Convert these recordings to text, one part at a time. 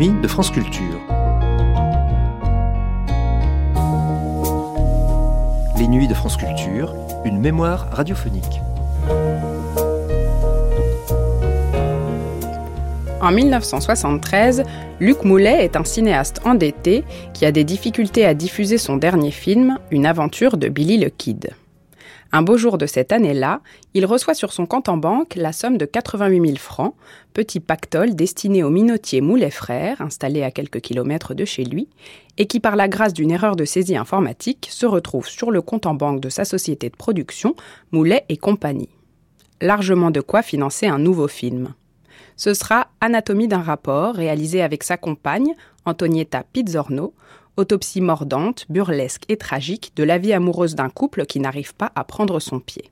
nuits de France Culture. Les nuits de France Culture, une mémoire radiophonique. En 1973, Luc Moulet est un cinéaste endetté qui a des difficultés à diffuser son dernier film, Une aventure de Billy le Kid. Un beau jour de cette année-là, il reçoit sur son compte en banque la somme de 88 000 francs, petit pactole destiné au minotier Moulet Frères, installé à quelques kilomètres de chez lui, et qui, par la grâce d'une erreur de saisie informatique, se retrouve sur le compte en banque de sa société de production, Moulet et compagnie. Largement de quoi financer un nouveau film. Ce sera Anatomie d'un rapport, réalisé avec sa compagne, Antonietta Pizzorno, autopsie mordante, burlesque et tragique de la vie amoureuse d'un couple qui n'arrive pas à prendre son pied.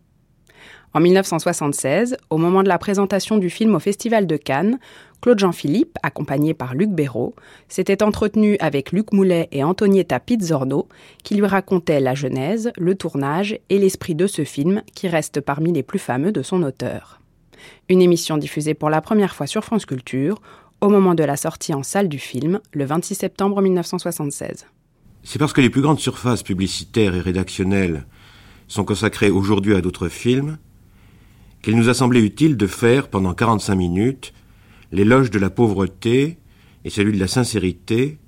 En 1976, au moment de la présentation du film au Festival de Cannes, Claude Jean-Philippe, accompagné par Luc Béraud, s'était entretenu avec Luc Moulet et Antonietta Pizzorno, qui lui racontaient la genèse, le tournage et l'esprit de ce film qui reste parmi les plus fameux de son auteur. Une émission diffusée pour la première fois sur France Culture au moment de la sortie en salle du film, le 26 septembre 1976. C'est parce que les plus grandes surfaces publicitaires et rédactionnelles sont consacrées aujourd'hui à d'autres films qu'il nous a semblé utile de faire pendant 45 minutes l'éloge de la pauvreté et celui de la sincérité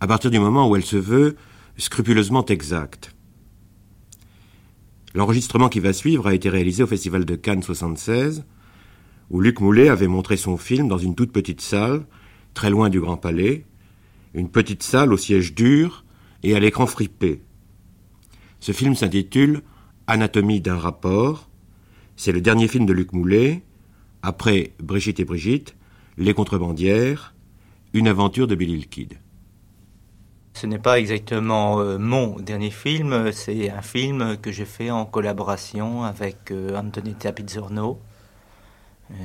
à partir du moment où elle se veut scrupuleusement exacte. L'enregistrement qui va suivre a été réalisé au Festival de Cannes 76 où Luc Moulet avait montré son film dans une toute petite salle, très loin du Grand Palais, une petite salle au siège dur et à l'écran fripé. Ce film s'intitule Anatomie d'un rapport. C'est le dernier film de Luc Moulet, après Brigitte et Brigitte, Les contrebandières, une aventure de Billy le Kid. Ce n'est pas exactement euh, mon dernier film, c'est un film que j'ai fait en collaboration avec euh, euh,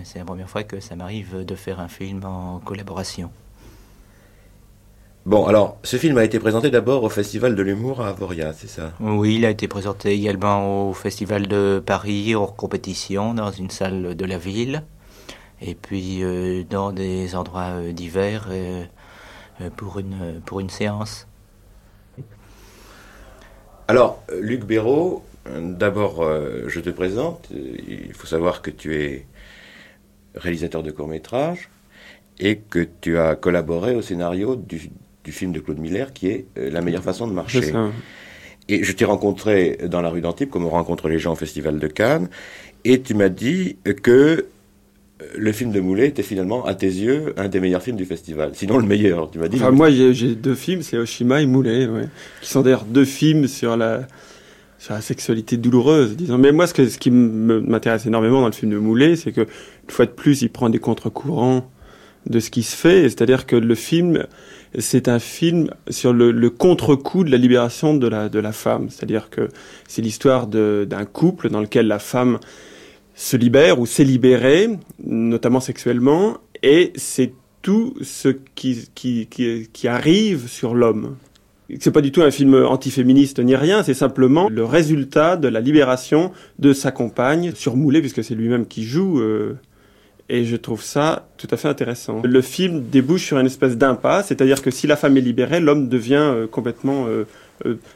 c'est la première fois que ça m'arrive de faire un film en collaboration. Bon, alors, ce film a été présenté d'abord au Festival de l'humour à Avoria, c'est ça? Oui, il a été présenté également au Festival de Paris, hors compétition, dans une salle de la ville, et puis euh, dans des endroits euh, divers pour, une, pour une séance. Alors, Luc Béraud, d'abord, je te présente. Il faut savoir que tu es réalisateur de court-métrage, et que tu as collaboré au scénario du, film de Claude Miller qui est euh, La meilleure façon de marcher. Et je t'ai rencontré dans la rue d'Antibes, comme on rencontre les gens au Festival de Cannes, et tu m'as dit que euh, le film de Moulet était finalement, à tes yeux, un des meilleurs films du festival. Sinon, le meilleur, tu m'as dit. Enfin, moi, j'ai deux films, c'est Oshima et Moulet, qui sont d'ailleurs deux films sur la, sur la sexualité douloureuse, disons. Mais moi, ce, que, ce qui m'intéresse énormément dans le film de Moulet, c'est que, une fois de plus, il prend des contre-courants de ce qui se fait. C'est-à-dire que le film, c'est un film sur le, contre-coup de la libération de la, de la femme. C'est-à-dire que c'est l'histoire d'un couple dans lequel la femme se libère ou s'est libérée, notamment sexuellement, et c'est tout ce qui, qui, qui, qui arrive sur l'homme. C'est pas du tout un film antiféministe ni rien, c'est simplement le résultat de la libération de sa compagne sur puisque c'est lui-même qui joue. Euh, et je trouve ça tout à fait intéressant. Le film débouche sur une espèce d'impasse, c'est-à-dire que si la femme est libérée, l'homme devient euh, complètement euh,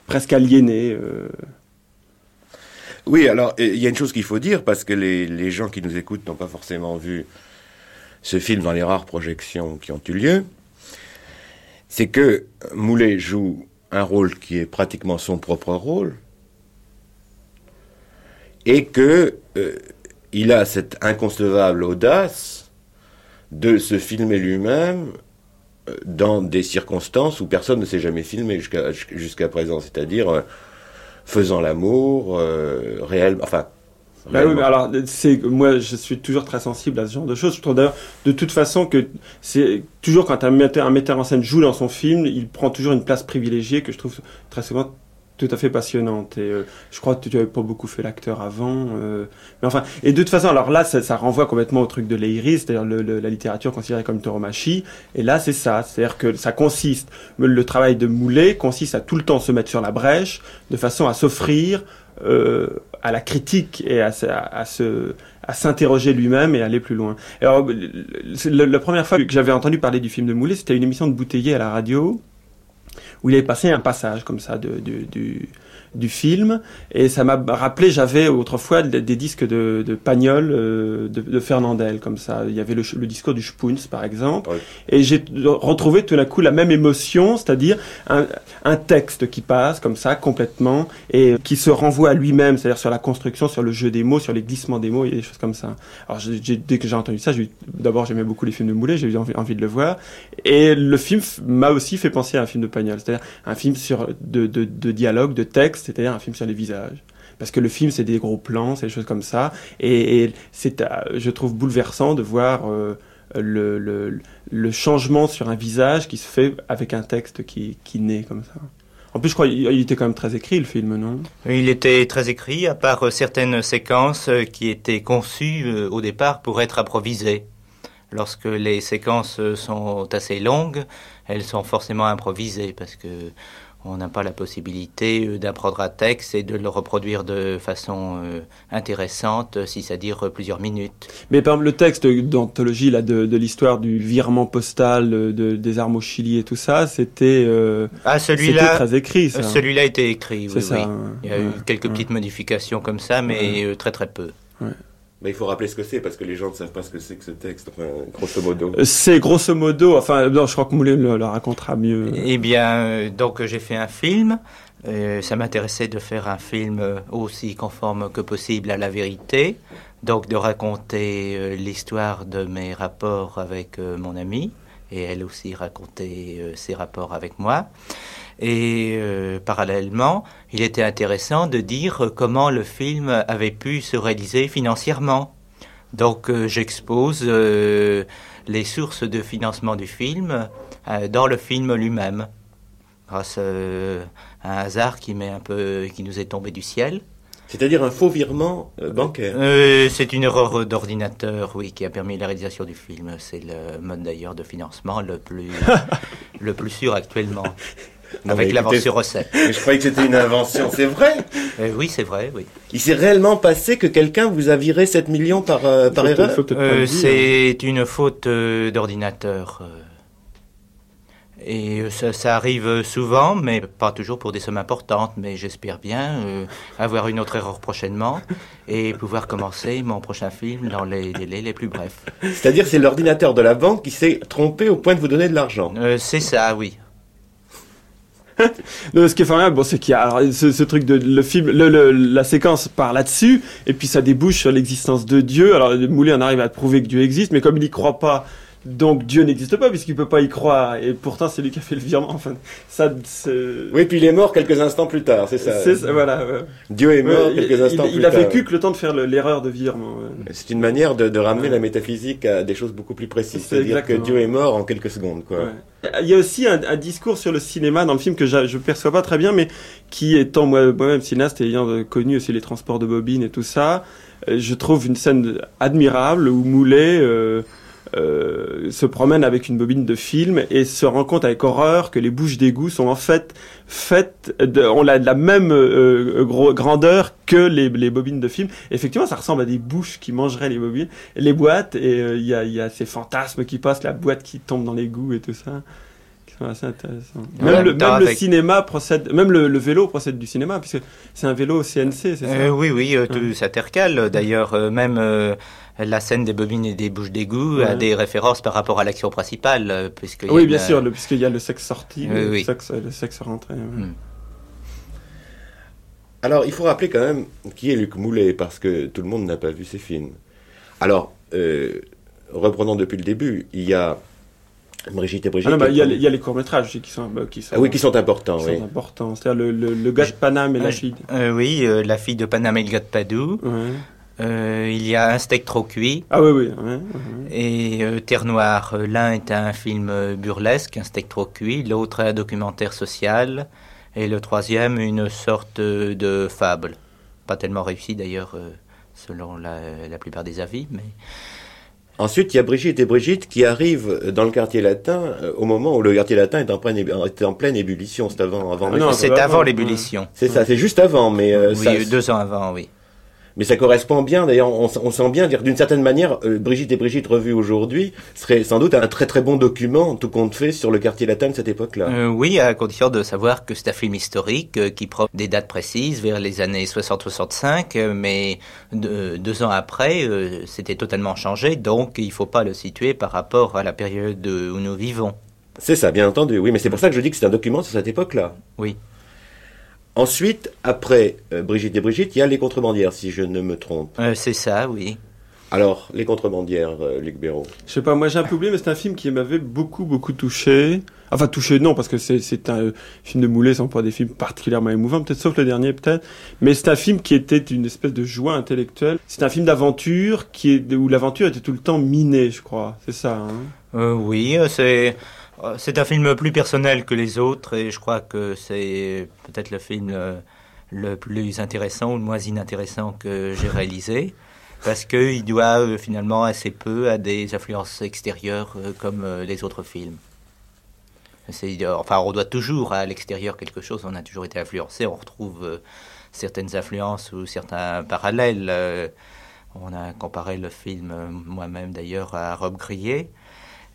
presque aliéné. Oui, alors il y a une chose qu'il faut dire, parce que les, les gens qui nous écoutent n'ont pas forcément vu ce film dans les rares projections qui ont eu lieu c'est que Moulet joue un rôle qui est pratiquement son propre rôle et que euh, il a cette inconcevable audace de se filmer lui-même euh, dans des circonstances où personne ne s'est jamais filmé jusqu'à présent, c'est-à-dire euh, faisant l'amour réel, enfin bah oui, alors c'est moi je suis toujours très sensible à ce genre de choses. Je trouve d'ailleurs de toute façon que c'est toujours quand un metteur, un metteur en scène joue dans son film, il prend toujours une place privilégiée que je trouve très souvent tout à fait passionnante. Et euh, je crois que tu n'avais pas beaucoup fait l'acteur avant. Euh, mais enfin, et de toute façon, alors là, ça, ça renvoie complètement au truc de l'Eiris, c'est-à-dire le, la littérature considérée comme tauromachie. Et là, c'est ça. C'est-à-dire que ça consiste, le travail de Moulet consiste à tout le temps se mettre sur la brèche, de façon à s'offrir à la critique et à, se, à s'interroger lui-même et aller plus loin. Alors, la première fois que j'avais entendu parler du film de Moulet, c'était une émission de Bouteiller à la radio, où il avait passé un passage comme ça de, du, du film. Et ça m'a rappelé j'avais autrefois des, disques de, de Pagnol euh, de, de, Fernandel comme ça. Il y avait le, le discours du Spoons par exemple. Et j'ai retrouvé tout d'un coup la même émotion c'est-à-dire un, un, texte qui passe comme ça complètement et qui se renvoie à lui-même c'est-à-dire sur la construction sur le jeu des mots sur les glissements des mots et des choses comme ça. Alors dès que j'ai entendu ça d'abord j'aimais beaucoup les films de Moulet j'ai eu envie, envie, de le voir. Et le film m'a aussi fait penser à un film de Pagnol c'est-à-dire un film sur de, de, de dialogue de texte c'est-à-dire un film sur les visages. Parce que le film, c'est des gros plans, c'est des choses comme ça. Et, c'est, euh, je trouve bouleversant de voir euh, le, le, le, changement sur un visage qui se fait avec un texte qui, qui naît comme ça. En plus, je crois qu'il était quand même très écrit, le film, non? Il était très écrit, à part euh, certaines séquences qui étaient conçues au départ pour être improvisées. Lorsque les séquences sont assez longues, elles sont forcément improvisées parce que on n'a pas la possibilité euh, d'apprendre un texte et de le reproduire de façon euh, intéressante, si ça dure plusieurs minutes. Mais par exemple, le texte d'anthologie là, de, de l'histoire du virement postal de, des armes au Chili et tout ça, c'était euh, ah, celui-là, très écrit. Celui-là a été écrit, oui, ça, Il y a eu quelques petites modifications comme ça, mais très très peu. Mais il faut rappeler ce que c'est parce que les gens ne savent pas ce que c'est que ce texte, enfin, grosso modo. Euh, c'est grosso modo, enfin, non, je crois que Moulin le, racontera mieux. Eh bien, euh, donc j'ai fait un film. Euh, ça m'intéressait de faire un film aussi conforme que possible à la vérité. Donc de raconter l'histoire de mes rapports avec mon amie et elle aussi raconter ses rapports avec moi. Et euh, parallèlement, il était intéressant de dire comment le film avait pu se réaliser financièrement. Donc euh, j'expose euh, les sources de financement du film dans le film lui-même, grâce à un hasard qui, un peu, qui nous est tombé du ciel. C'est-à-dire un faux virement bancaire C'est une erreur d'ordinateur, oui, qui a permis la réalisation du film. C'est le mode d'ailleurs de financement le plus, le plus sûr actuellement. Avec l'avance sur recette. Je croyais que c'était une invention, c'est vrai euh, Oui, c'est vrai, oui. Il s'est réellement passé que quelqu'un vous a viré 7 millions par, euh, par erreur euh, C'est une faute d'ordinateur. Et ça, ça, arrive souvent, mais pas toujours pour des sommes importantes. Mais j'espère bien avoir une autre erreur prochainement et pouvoir commencer mon prochain film dans les délais les plus brefs. C'est-à-dire c'est l'ordinateur de la banque qui s'est trompé au point de vous donner de l'argent C'est ça, oui ce qui est formidable, bon, c'est qu'il y a ce, truc de le film, le, la séquence part là-dessus, et puis ça débouche sur l'existence de Dieu. Alors Moulet en arrive à prouver que Dieu existe, mais comme il n'y croit pas, donc Dieu n'existe pas puisqu'il peut pas y croire et pourtant c'est lui qui a fait le virement. Enfin, ça. Oui, puis il est mort quelques instants plus tard, c'est ça. voilà. Dieu est mort quelques instants il, plus tard. Il a vécu que le temps de faire l'erreur de virement. C'est une manière de, ramener la métaphysique à des choses beaucoup plus précises, c'est-à-dire que Dieu est mort en quelques secondes, quoi. Il y a aussi un, discours sur le cinéma dans le film que je ne perçois pas très bien, mais qui étant moi-même cinéaste et ayant connu aussi les transports de bobines et tout ça, euh, je trouve une scène admirable où Moulet euh, euh, se promène avec une bobine de film et se rend compte avec horreur que les bouches d'égout sont en fait faites, de, on a de la même euh, grandeur que les, les, bobines de film. Effectivement, ça ressemble à des bouches qui mangeraient les bobines, les boîtes, et euh, il y, a, y, a, ces fantasmes qui passent, la boîte qui tombe dans l'égout et tout ça. C'est intéressant. Même, le, même le, cinéma procède, même le, le, vélo procède du cinéma, puisque c'est un vélo CNC, c'est ça? Euh, Oui, oui, tout s'intercale. D'ailleurs, euh, même euh, la scène des bobines et des bouches d'égout a des références par rapport à l'action principale. Puisque oui, bien sûr, puisqu'il y a le sexe sorti, le, sexe, le sexe rentré. Hmm. Alors, il faut rappeler quand même qui est Luc Moulet, parce que tout le monde n'a pas vu ses films. Alors, reprenons depuis le début, il y a Brigitte et Brigitte. Ah bah, il, y a, les courts-métrages qui sont, qui sont, ah oui, qui sont importants. Qui sont importants. C'est-à-dire le, le, gars de Paname et la fille. Euh, oui, euh, la fille de Paname et le gars de Padoue. Euh, il y a un steak trop cuit. Ah oui, oui. Et Terre Noire, l'un est un film burlesque, un steak trop cuit, l'autre un documentaire social, et le troisième une sorte de fable. Pas tellement réussi d'ailleurs, selon la, la, plupart des avis, mais Ensuite, il y a Brigitte et Brigitte qui arrivent dans le quartier latin euh, au moment où le quartier latin est en pleine, ébu- était en pleine ébullition. C'est avant, avant. Ah non, C'est avant avant, l'ébullition. C'est ça, c'est juste avant, mais euh, oui, ça, deux ans avant, oui. Mais ça correspond bien. D'ailleurs, on, sent bien dire d'une certaine manière, euh, Brigitte et Brigitte revues aujourd'hui serait sans doute un très très bon document, tout compte fait, sur le quartier latin de cette époque-là. Euh, oui, à condition de savoir que c'est un film historique euh, qui prend des dates précises vers les années 60-65, euh, mais de- deux ans après, c'était totalement changé, donc il ne faut pas le situer par rapport à la période où nous vivons. C'est ça, bien entendu. Oui, mais c'est pour ça que je dis que c'est un document sur cette époque-là. Oui. Ensuite, après euh, Brigitte et Brigitte, il y a les contrebandières, si je ne me trompe. Euh, c'est ça, oui. Alors, les contrebandières, euh, Luc Béraud. Je sais pas, moi j'ai un peu oublié, mais c'est un film qui m'avait beaucoup, beaucoup touché. Enfin, touché, non, parce que c'est, c'est un euh, film de Moulet, c'est pas des films particulièrement émouvants, peut-être sauf le dernier, peut-être. Mais c'est un film qui était une espèce de joie intellectuelle. C'est un film d'aventure qui est, où l'aventure était tout le temps minée, je crois. C'est ça, hein? Euh, oui, c'est c'est un film plus personnel que les autres et je crois que c'est peut-être le film euh, le plus intéressant ou le moins inintéressant que j'ai réalisé parce qu'il doit euh, finalement assez peu à des influences extérieures euh, comme euh, les autres films. Euh, enfin, on doit toujours à l'extérieur quelque chose, on a toujours été influencé, on retrouve euh, certaines influences ou certains parallèles. euh, on a comparé le film, euh, moi-même d'ailleurs, à Rob Grillet.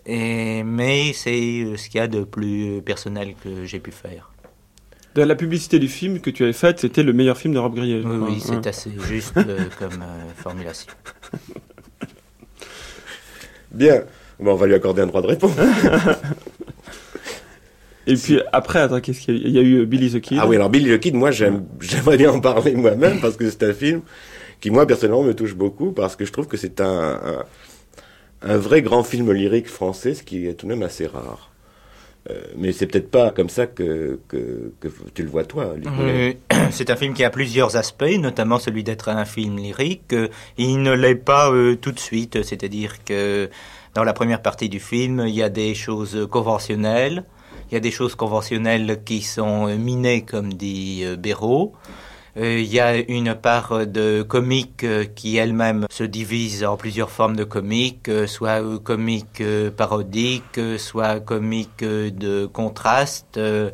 Et, mais c'est ce qu'il y a de plus personnel que j'ai pu faire. De la publicité du film que tu avais faite, c'était le meilleur film de Rob Grillet. je Oui, oui, Ouais. c'est assez juste euh, comme euh, formulation. Bien. Bon, on va lui accorder un droit de réponse. Et puis après, attends, qu'est-ce qu'il y a eu? Il y a eu euh, Billy the Kid. Ah oui, alors Billy the Kid, moi, j'aime, j'aimerais bien en parler moi-même parce que c'est un film qui, moi, personnellement, me touche beaucoup parce que je trouve que c'est un, un, un vrai grand film lyrique français, ce qui est tout de même assez rare. Euh, mais c'est peut-être pas comme ça que, que, que tu le vois, toi, c'est un film qui a plusieurs aspects, notamment celui d'être un film lyrique. Il ne l'est pas euh, tout de suite, c'est-à-dire que dans la première partie du film, il y a des choses conventionnelles, il y a des choses conventionnelles qui sont euh, minées, comme dit Béraud. Euh, Il y a une part de comique euh, qui elle-même se divise en plusieurs formes de comique, euh, soit euh, comique euh, parodique, euh, soit comique euh, de contraste, euh,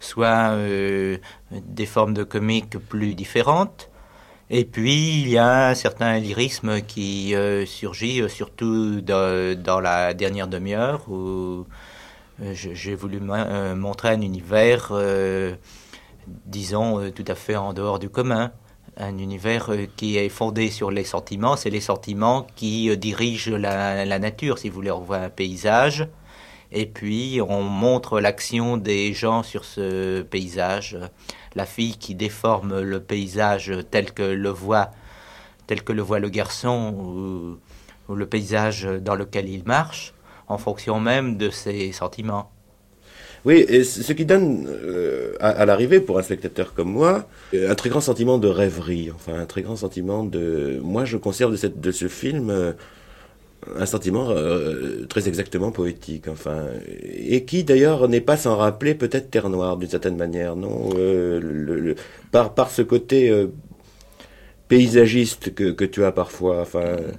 soit euh, des formes de comique plus différentes. Et puis, il y a un certain lyrisme qui euh, surgit, euh, surtout dans, la dernière demi-heure, où euh, j'ai voulu mo- euh, montrer un univers, euh, disons, euh, tout à fait en dehors du commun. Un univers euh, qui est fondé sur les sentiments. C'est les sentiments qui euh, dirigent la, nature. Si vous voulez, on voit un paysage. Et puis, on montre l'action des gens sur ce paysage. La fille qui déforme le paysage tel que le voit, tel que le voit le garçon ou le paysage dans lequel il marche, en fonction même de ses sentiments. Oui, et ce qui donne euh, à, à l'arrivée pour un spectateur comme moi euh, un très grand sentiment de rêverie, enfin un très grand sentiment de. Moi, je conserve de, cette, de ce film euh, un sentiment euh, très exactement poétique, enfin, et qui d'ailleurs n'est pas sans rappeler peut-être Terre Noire d'une certaine manière, non Euh, le- le- par, par ce côté paysagiste que, que tu as parfois.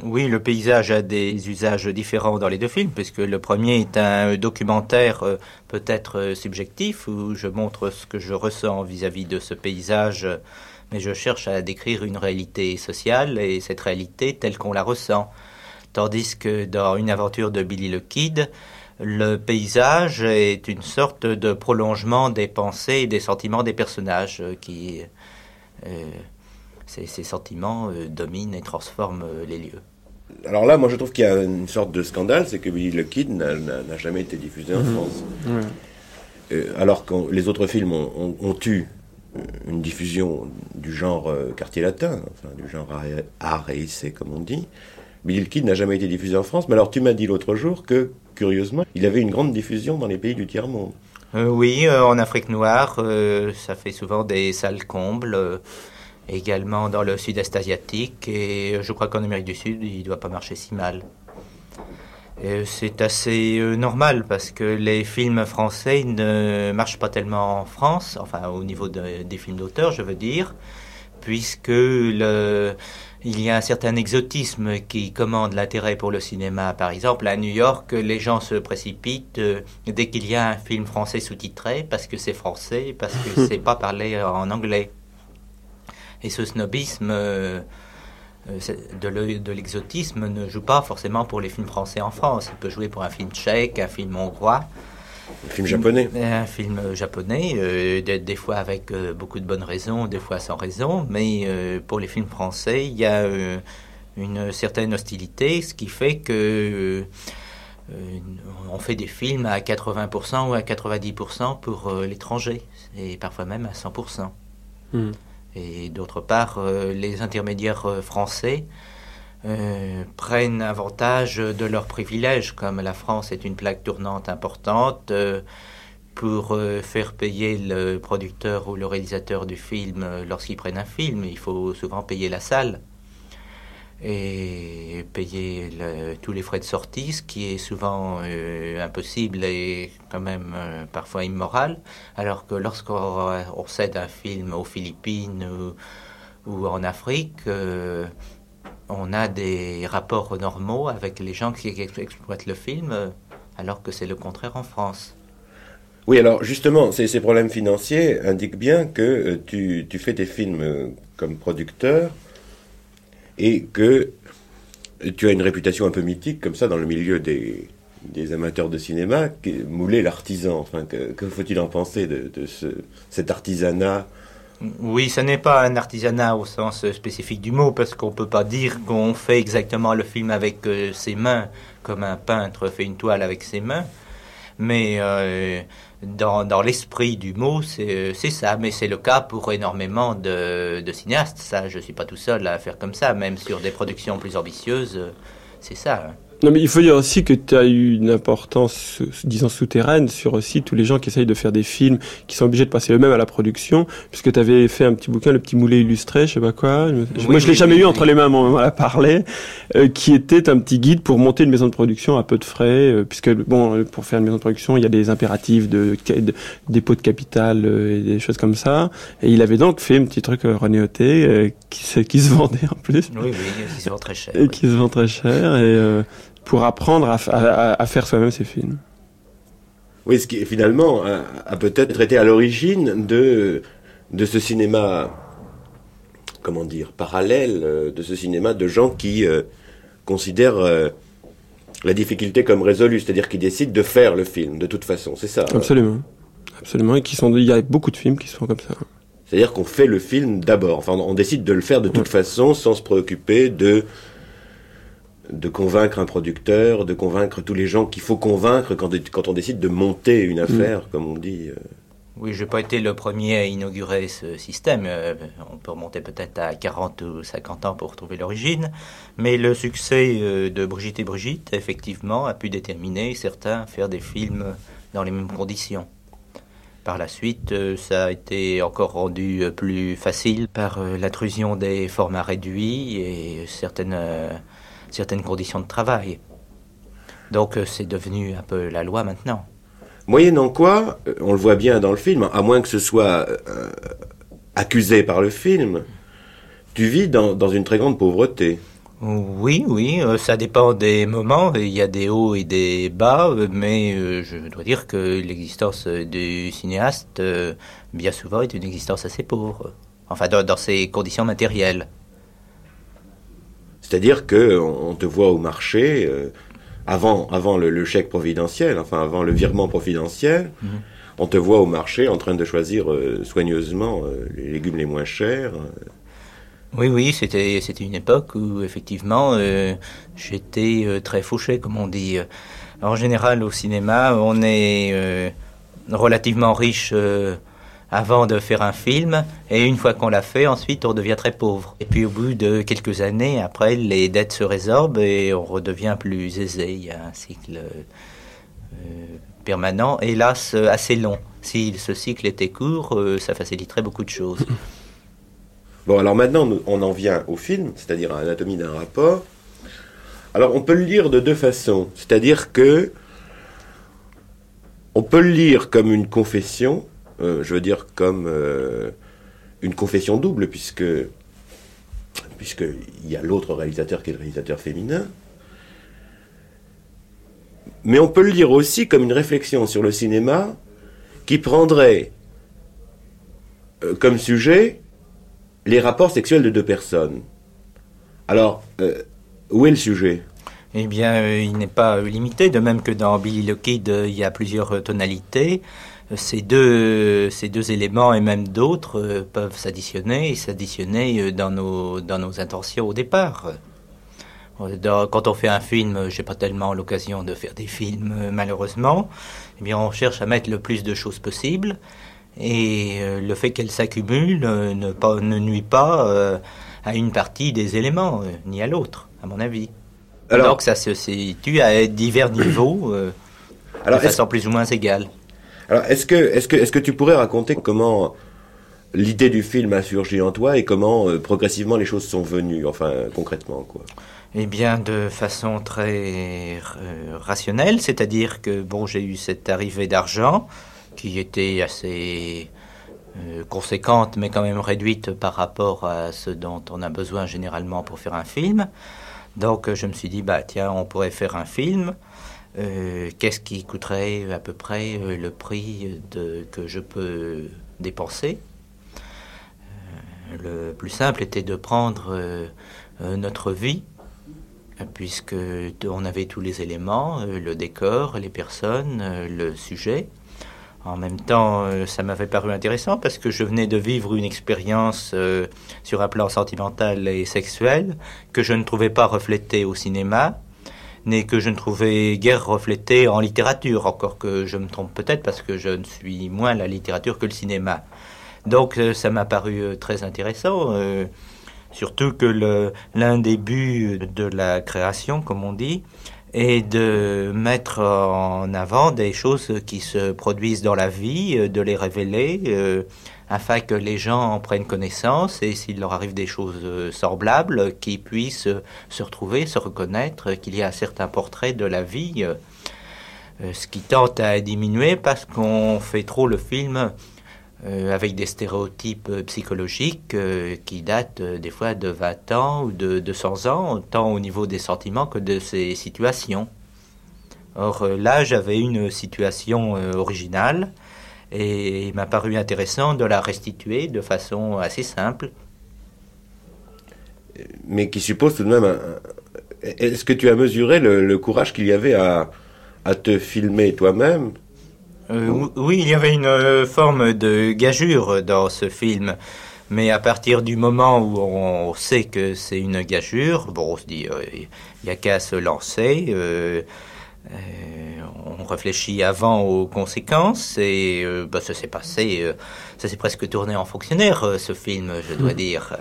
Oui, le paysage a des usages différents dans les deux films, puisque le premier est un documentaire euh, peut-être euh, subjectif, où je montre ce que je ressens vis-à-vis de ce paysage, mais je cherche à décrire une réalité sociale et cette réalité telle qu'on la ressent. Tandis que dans Une aventure de Billy le Kid, le paysage est une sorte de prolongement des pensées et des sentiments des personnages euh, qui... ces, ces sentiments euh, dominent et transforment euh, les lieux. Alors là, moi, je trouve qu'il y a une sorte de scandale, c'est que Billy the Kid n'a- jamais été diffusé en France. Ouais. Euh, alors que les autres films ont, ont- ont eu une diffusion du genre euh, quartier latin, enfin du genre art et- comme on dit. Billy the Kid n'a jamais été diffusé en France, mais alors tu m'as dit l'autre jour que, curieusement, il avait une grande diffusion dans les pays du tiers-monde. Euh, oui, euh, en Afrique noire, euh, ça fait souvent des salles combles, euh, également dans le sud-est asiatique, et je crois qu'en Amérique du Sud, il ne doit pas marcher si mal. C'est assez euh, normal parce que les films français ne marchent pas tellement en France, enfin au niveau de- des films d'auteur, je veux dire, puisque le, il y a un certain exotisme qui commande l'intérêt pour le cinéma. Par exemple, à New York, les gens se précipitent euh, dès qu'il y a un film français sous-titré parce que c'est français, parce que c'est pas parlé en anglais. Et ce snobisme euh, de l'exotisme ne joue pas forcément pour les films français en France. Il peut jouer pour un film tchèque, un film hongrois. Un film japonais. Un film japonais, euh, des, fois avec euh, beaucoup de bonnes raisons, des fois sans raison, mais euh, pour les films français, il y a une certaine hostilité, ce qui fait que on fait des films à 80% ou à 90% pour l'étranger, et parfois même à 100%. Hmm. Et d'autre part, les intermédiaires français euh, prennent avantage de leurs privilèges, comme la France est une plaque tournante importante, euh, pour euh, faire payer le producteur ou le réalisateur du film lorsqu'ils prennent un film. Il faut souvent payer la salle et payer tous les frais de sortie, ce qui est souvent impossible et quand même parfois immoral, alors que lorsqu'on cède un film aux Philippines ou, en Afrique, on a des rapports normaux avec les gens qui exploitent le film, euh, alors que c'est le contraire en France. Oui, alors justement, ces, problèmes financiers indiquent bien que euh, tu, fais des films euh, comme producteur et que tu as une réputation un peu mythique comme ça dans le milieu des, amateurs de cinéma, Moulet l'artisan. Enfin, que, faut-il en penser de, cet artisanat? Oui, ce n'est pas un artisanat au sens spécifique du mot, parce qu'on ne peut pas dire qu'on fait exactement le film avec euh, ses mains, comme un peintre fait une toile avec ses mains. Mais euh, dans, l'esprit du mot, c'est ça. Mais c'est le cas pour énormément de, cinéastes. Je ne suis pas tout seul à faire comme ça. Même sur des productions plus ambitieuses, c'est ça. Non, mais il faut dire aussi que tu as eu une importance, disons, souterraine sur aussi tous les gens qui essayent de faire des films, qui sont obligés de passer eux-mêmes à la production, puisque tu avais fait un petit bouquin, Le Petit Moulet Illustré, je sais pas quoi. Moi, je l'ai jamais eu entre les mains, on à parler, euh, qui était un petit guide pour monter une maison de production à peu de frais, euh, puisque, bon, pour faire une maison de production, il y a des impératifs de, dépôt de capital euh, et des choses comme ça. Et il avait donc fait un petit truc renéoté qui, qui se vendait en plus. Oui, oui, qui se vend très cher. Et qui se vend très cher. Et pour apprendre à, faire soi-même ses films. Oui, ce qui finalement a, peut-être été à l'origine de, de ce cinéma, comment dire, parallèle, euh, de ce cinéma de gens qui euh, considèrent euh, la difficulté comme résolue, c'est-à-dire qui décident de faire le film de toute façon, c'est ça Absolument. Absolument, et qui sont, il y a beaucoup de films qui se font comme ça. C'est-à-dire qu'on fait le film d'abord, enfin on décide de le faire de toute façon sans se préoccuper de de convaincre un producteur, de convaincre tous les gens qu'il faut convaincre quand, quand, on décide de monter une affaire, mm. comme on dit. Euh. Oui, je n'ai pas été le premier à inaugurer ce système. Euh, on peut remonter peut-être à 40 ou 50 ans pour retrouver l'origine. Mais le succès euh, de Brigitte et Brigitte, effectivement, a pu déterminer certains à faire des films dans les mêmes conditions. Par la suite, ça a été encore rendu plus facile par l'intrusion des formats réduits et certaines certaines conditions de travail. Donc euh, c'est devenu un peu la loi maintenant. Moyennant quoi, euh, on le voit bien dans le film, à moins que ce soit euh, accusé par le film, tu vis dans, une très grande pauvreté. Oui, oui, ça dépend des moments. Il y a des hauts et des bas, mais je dois dire que l'existence du cinéaste, bien souvent, est une existence assez pauvre. Enfin, dans ses conditions matérielles. C'est-à-dire qu'on te voit au marché, euh, avant, avant le, chèque providentiel, enfin avant le virement providentiel, mhm. on te voit au marché en train de choisir euh, soigneusement euh, les légumes les moins chers. Oui, oui, c'était c'était une époque où effectivement j'étais très fauché, comme on dit. En général, au cinéma, on est relativement riche avant de faire un film, et une fois qu'on l'a fait, ensuite on devient très pauvre. Et puis au bout de quelques années, après, les dettes se résorbent et on redevient plus aisé. Il y a un cycle euh, permanent, hélas assez long. Si ce cycle était court, euh, ça faciliterait beaucoup de choses. Bon, alors maintenant, on en vient au film, c'est-à-dire à Anatomie d'un rapport. Alors, on peut le lire de deux façons. C'est-à-dire que on peut le lire comme une confession, euh, je veux dire comme euh, une confession double, puisque puisqu'il y a l'autre réalisateur qui est le réalisateur féminin. Mais on peut le lire aussi comme une réflexion sur le cinéma qui prendrait euh, comme sujet les rapports sexuels de deux personnes. Alors, où est le sujet? Eh bien, il n'est pas limité, de même que dans Billy the Kid, il y a plusieurs tonalités. Ces deux, ces deux éléments et même d'autres peuvent s'additionner et s'additionner dans nos, dans nos intentions au départ. Quand on fait un film, j'ai pas tellement l'occasion de faire des films malheureusement. Eh bien, on cherche à mettre le plus de choses possible. Et euh, le fait qu'elles s'accumulent euh, ne, pas, ne nuit pas euh, à une partie des éléments, ni à l'autre, à mon avis. Alors, Donc ça se situe à divers niveaux, alors, de façon plus ou moins égale. Alors, est-ce que, est que, est que tu pourrais raconter comment l'idée du film a surgi en toi et comment progressivement les choses sont venues, enfin concrètement quoi? Eh bien, de façon très rationnelle, c'est-à-dire que bon, j'ai eu cette arrivée d'argent, qui était assez euh, conséquente, mais quand même réduite par rapport à ce dont on a besoin généralement pour faire un film. Donc je me suis dit, bah tiens, on pourrait faire un film. Euh, qu'est-ce qui coûterait à peu près euh, le prix que je peux dépenser? Le plus simple était de prendre notre vie, puisque on avait tous les éléments, le décor, les personnes, le sujet. En même temps, euh, ça m'avait paru intéressant parce que je venais de vivre une expérience euh, sur un plan sentimental et sexuel que je ne trouvais pas reflétée au cinéma, ni que je ne trouvais guère reflétée en littérature, encore que je me trompe peut-être parce que je ne suis moins la littérature que le cinéma. Donc euh, ça m'a paru très intéressant, surtout que l'un des buts de la création, comme on dit, et de mettre en avant des choses qui se produisent dans la vie, euh, de les révéler, euh, afin que les gens en prennent connaissance et s'il leur arrive des choses euh, semblables, qu'ils puissent se retrouver, se reconnaître, qu'il y a un certain portrait de la vie, ce qui tente à diminuer parce qu'on fait trop le film avec des stéréotypes euh, psychologiques euh, qui datent des fois de 20 ans ou de 200 ans, tant au niveau des sentiments que de ces situations. Or là, j'avais une situation originale et il m'a paru intéressant de la restituer de façon assez simple. Mais qui suppose tout de même... Est-ce que tu as mesuré le, courage qu'il y avait à te filmer toi-même? Euh, oui, il y avait une euh, forme de gageure dans ce film. Mais à partir du moment où on sait que c'est une gageure, bon, on se dit, euh, il n'y a qu'à se lancer. On réfléchit avant aux conséquences et bah, ça s'est passé, ça s'est presque tourné en fonctionnaire ce film, je dois hmm. dire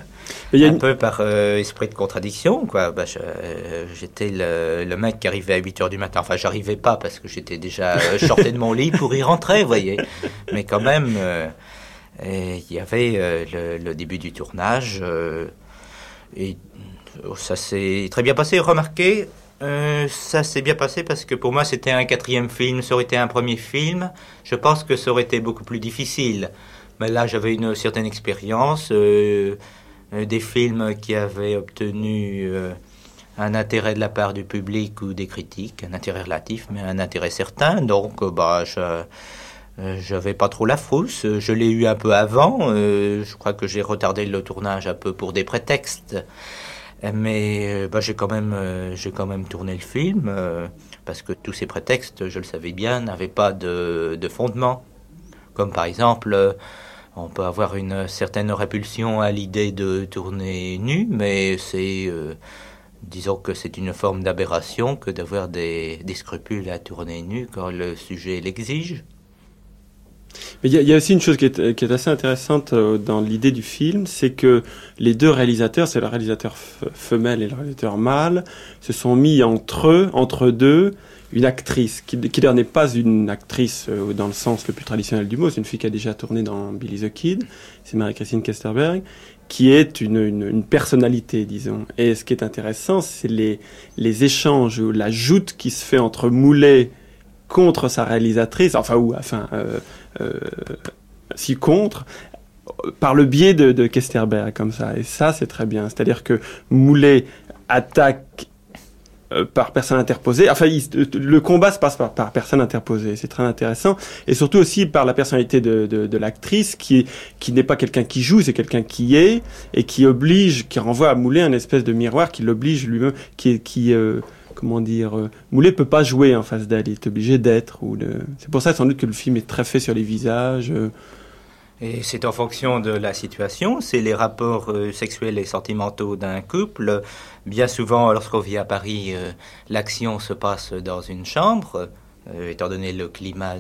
un peu par euh, esprit de contradiction, quoi. Bah, euh, j'étais le, mec qui arrivait à 8 heures du matin. Enfin, j'arrivais pas parce que j'étais déjà euh, sorti de mon lit pour y rentrer, vous voyez. Mais quand même, il y avait le, début du tournage. et ça s'est très bien passé. Remarquez, ça s'est bien passé parce que pour moi, c'était un quatrième film. Ça aurait été un premier film. Je pense que ça aurait été beaucoup plus difficile. Mais là, j'avais une certaine expérience. Euh, des films qui avaient obtenu euh, un intérêt de la part du public ou des critiques, un intérêt relatif, mais un intérêt certain. Donc, euh, bah, je, j'avais pas trop la frousse. Je l'ai eu un peu avant. je crois que j'ai retardé le tournage un peu pour des prétextes. Mais bah, j'ai quand même, j'ai quand même tourné le film parce que tous ces prétextes, je le savais bien, n'avaient pas de, de fondement. Comme par exemple on peut avoir une certaine répulsion à l'idée de tourner nu, mais c'est, euh, disons que c'est une forme d'aberration que d'avoir des, scrupules à tourner nu quand le sujet l'exige. Il y, a aussi une chose qui est, assez intéressante euh, dans l'idée du film, c'est que les deux réalisateurs, c'est le réalisateur femelle et le réalisateur mâle, se sont mis entre eux, entre deux, une actrice qui, qui n'est pas une actrice euh, dans le sens le plus traditionnel du mot, c'est une fille qui a déjà tourné dans Billy the Kid, c'est Marie-Christine Kesterberg, qui est une, personnalité, disons. Et ce qui est intéressant, c'est les, les échanges la joute qui se fait entre Moulet contre sa réalisatrice, enfin, ou, enfin, euh, euh, si contre, par le biais de, Kesterberg, comme ça. Et ça, c'est très bien. C'est-à-dire que Moulet attaque euh, par personne interposée. Enfin, le combat se passe par, personne interposée. C'est très intéressant. Et surtout aussi par la personnalité de, de, l'actrice qui, qui n'est pas quelqu'un qui joue, c'est quelqu'un qui est et qui oblige, qui renvoie à Moulet un espèce de miroir qui l'oblige lui-même, qui, euh, comment dire, euh, Moulet peut pas jouer en face d'elle. Il est obligé d'être. Ou de... C'est pour ça sans doute que le film est très fait sur les visages. Euh, et c'est en fonction de la situation, c'est les rapports euh, sexuels et sentimentaux d'un couple. Bien souvent, lorsqu'on vit à Paris, l'action se passe dans une chambre, étant donné le climat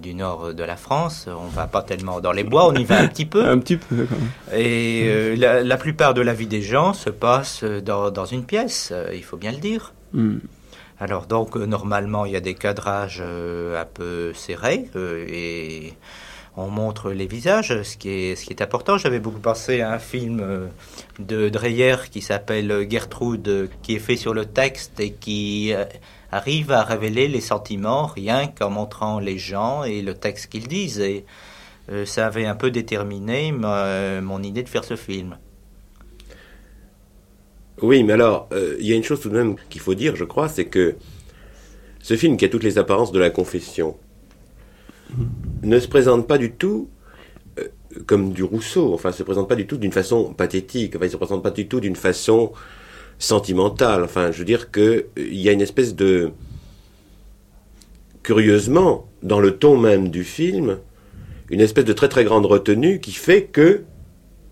du nord de la France. On va pas tellement dans les bois, on y va un petit peu. un petit peu. Et la, plupart de la vie des gens se passe dans, dans une pièce, il faut bien le dire. Hmm. Alors donc, normalement, il y a des cadrages un peu serrés et on montre les visages, ce qui est, ce qui est important. J'avais beaucoup pensé à un film euh, de Dreyer qui s'appelle Gertrude, qui est fait sur le texte et qui euh, arrive à révéler les sentiments rien qu'en montrant les gens et le texte qu'ils disent. Et euh, ça avait un peu déterminé mon idée de faire ce film. Oui, mais alors, il y a une chose tout de même qu'il faut dire, je crois, c'est que ce film qui a toutes les apparences de la confession, ne se présente pas du tout euh, comme du Rousseau, enfin, se présente pas du tout d'une façon pathétique, enfin, il se présente pas du tout d'une façon sentimentale. Enfin, je veux dire qu'il euh, y a une espèce de. Curieusement, dans le ton même du film, une espèce de très très grande retenue qui fait que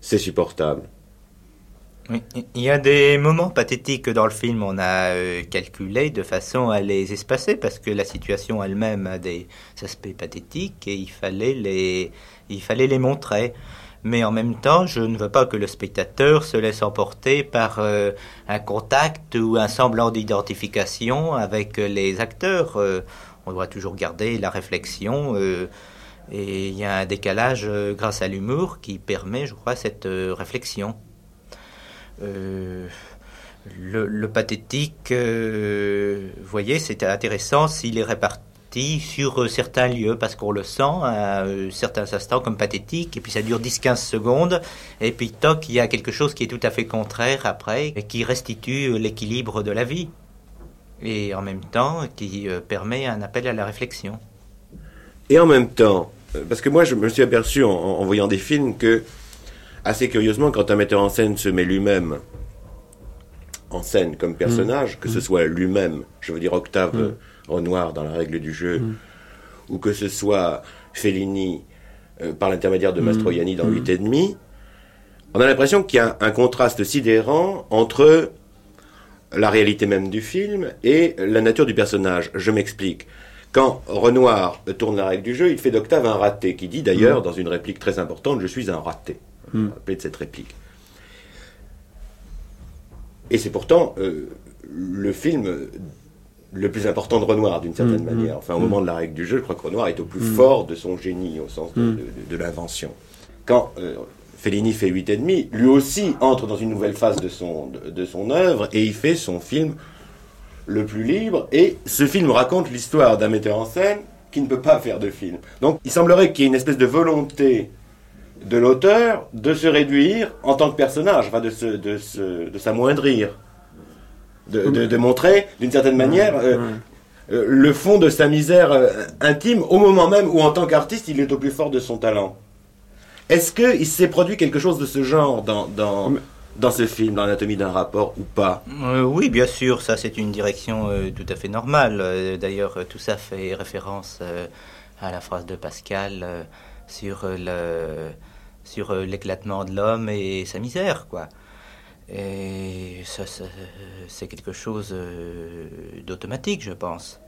c'est supportable. Il y a des moments pathétiques dans le film, on a euh, calculé de façon à les espacer parce que la situation elle-même a des aspects pathétiques et il fallait les, il fallait les montrer. Mais en même temps, je ne veux pas que le spectateur se laisse emporter par euh, un contact ou un semblant d'identification avec les acteurs. Euh, on doit toujours garder la réflexion. et il y a un décalage grâce à l'humour qui permet, je crois, cette réflexion. Euh, le, pathétique, euh, vous voyez, c'était intéressant s'il est réparti sur euh, certains lieux, parce qu'on le sent à certains instants comme pathétique, et puis ça dure 10-15 secondes, et puis toc, il y a quelque chose qui est tout à fait contraire après, et qui restitue l'équilibre de la vie, et en même temps qui permet un appel à la réflexion. Et en même temps, parce que moi je me suis aperçu en voyant des films que assez curieusement, quand un metteur en scène se met lui-même en scène comme personnage, mm. que ce soit lui-même, je veux dire Octave mm. Renoir dans la règle du jeu, ou que ce soit Fellini euh, par l'intermédiaire de Mastroianni dans 8 et demi, on a l'impression qu'il y a un contraste sidérant entre la réalité même du film et la nature du personnage. Je m'explique. Quand Renoir tourne la règle du jeu, il fait d'Octave un raté, qui dit d'ailleurs, dans une réplique très importante, Je suis un raté hmm. de cette réplique. Et c'est pourtant euh, le film le plus important de Renoir, d'une certaine hmm. manière. Enfin, au hmm. moment de la règle du jeu, je crois que Renoir est au plus fort de son génie, au sens de, l'invention. Quand euh, Fellini fait 8 et demi, lui aussi entre dans une nouvelle phase de son, de, son œuvre et il fait son film le plus libre. Et ce film raconte l'histoire d'un metteur en scène qui ne peut pas faire de film. Donc il semblerait qu'il y ait une espèce de volonté de l'auteur de se réduire en tant que personnage, enfin de, se, de, montrer d'une certaine manière euh, euh, le fond de sa misère euh, intime au moment même où en tant qu'artiste il est au plus fort de son talent. Est-ce qu'il s'est produit quelque chose de ce genre dans, dans, dans ce film, dans l'anatomie d'un rapport ou pas? Oui, bien sûr, ça c'est une direction tout à fait normale. D'ailleurs, tout ça fait référence à la phrase de Pascal sur le sur euh, l'éclatement de l'homme et sa misère, quoi. Et ça, c'est quelque chose euh, d'automatique, je pense.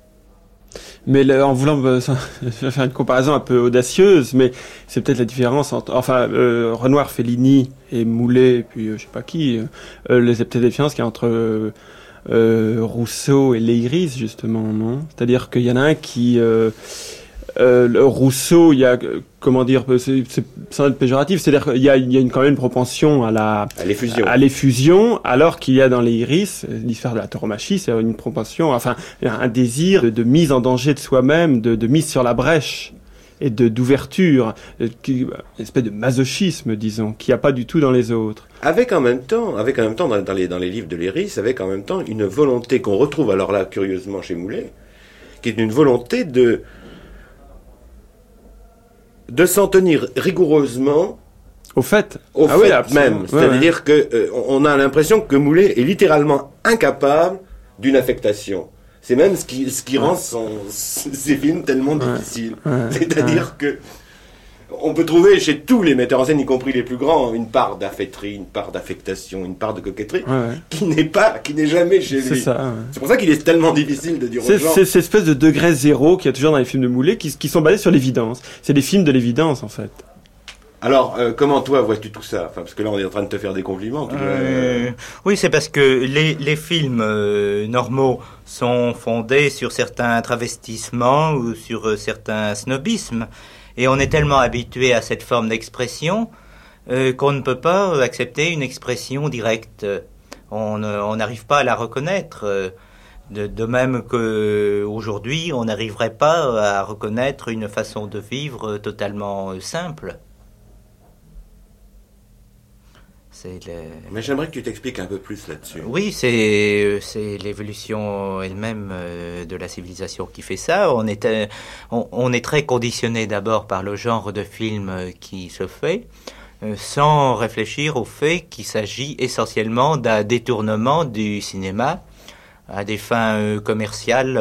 Mais en voulant euh, faire une comparaison un peu audacieuse, mais c'est peut-être la différence entre, enfin, Renoir, Fellini et Moulet, et puis je sais pas qui, euh, c'est peut-être la différence qu'il y a entre Rousseau et Leiris justement, non? C'est-à-dire qu'il y en a un qui euh, Rousseau, il y a comment dire, c'est sans être péjoratif, c'est-à-dire qu'il y a, il y a une, quand même une propension à la à l'effusion, alors qu'il y a dans les iris, l'histoire de la tauromachie, c'est une propension, enfin un désir de, mise en danger de soi-même, de, de mise sur la brèche. et de d'ouverture, euh, une espèce de masochisme, disons, qu'il n'y a pas du tout dans les autres. Avec en même temps, avec en même temps dans, dans les, dans les livres de Léris, avec en même temps une volonté qu'on retrouve alors là curieusement chez Moulet, qui est une volonté de de s'en tenir rigoureusement Au fait, au Ah fait oui, absolument. même. Ouais, C'est-à-dire que euh, on a l'impression que Moulet est littéralement incapable d'une affectation. C'est même ce qui, ce qui rend son, ses films tellement Ouais. difficiles. ouais, C'est-à-dire que on peut trouver chez tous les metteurs en scène, y compris les plus grands, une part d'affecterie, une part d'affectation, une part de coquetterie, ouais, ouais. qui n'est pas, qui n'est jamais chez c'est lui. ça. ouais. C'est pour ça qu'il est tellement difficile de dire aux C'est gens. c'est cette espèce de degré zéro qu'il y a toujours dans les films de Moulet qui, qui sont basés sur l'évidence. C'est des films de l'évidence en fait. Alors, euh, comment toi vois-tu tout ça? Enfin, parce que là, on est en train de te faire des compliments. tu Euh, oui, c'est parce que les, les films euh, normaux sont fondés sur certains travestissements ou sur euh, certains snobismes. Et on est tellement habitué à cette forme d'expression euh, qu'on ne peut pas accepter une expression directe. On n'arrive pas à la reconnaître. De, de même que aujourd'hui, on n'arriverait pas à reconnaître une façon de vivre totalement euh, simple. C'est le- Mais j'aimerais que tu t'expliques un peu plus là-dessus. oui, c'est l'évolution elle-même euh, de la civilisation qui fait ça. On est euh, on, on est très conditionné d'abord par le genre de film euh, qui se fait, sans réfléchir au fait qu'il s'agit essentiellement d'un détournement du cinéma à des fins commerciales